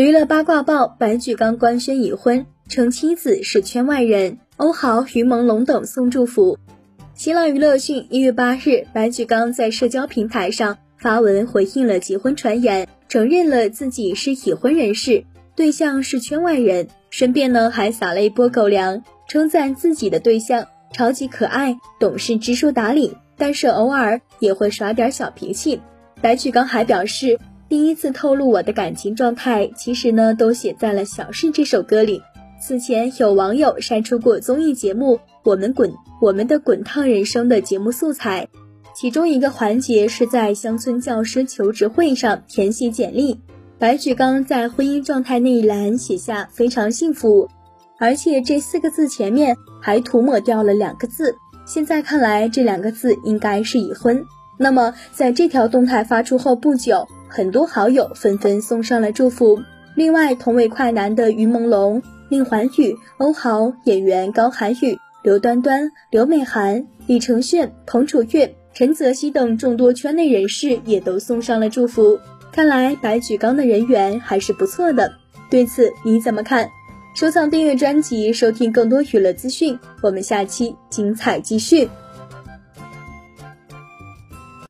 娱乐八卦报：白举纲官宣已婚，称妻子是圈外人。欧豪、于朦胧等送祝福。新浪娱乐讯，一月八日，白举纲在社交平台上发文回应了结婚传言，承认了自己是已婚人士，对象是圈外人。顺便呢，还撒了一波狗粮，称赞自己的对象超级可爱、懂事、知书达理，但是偶尔也会耍点小脾气。白举纲还表示。第一次透露我的感情状态，其实呢都写在了《小事》这首歌里。此前有网友晒出过综艺节目《我们滚我们的滚烫人生》的节目素材，其中一个环节是在乡村教师求职会上填写简历。白举纲在婚姻状态那一栏写下“非常幸福”，而且这四个字前面还涂抹掉了两个字。现在看来，这两个字应该是已婚。那么，在这条动态发出后不久。很多好友纷纷送上了祝福。另外，同为快男的于朦胧、宁环宇、欧豪、演员高寒宇、刘端端、刘美涵、李承铉、彭楚粤、陈泽熙等众多圈内人士也都送上了祝福。看来白举纲的人缘还是不错的。对此你怎么看？收藏订阅专辑，收听更多娱乐资讯。我们下期精彩继续。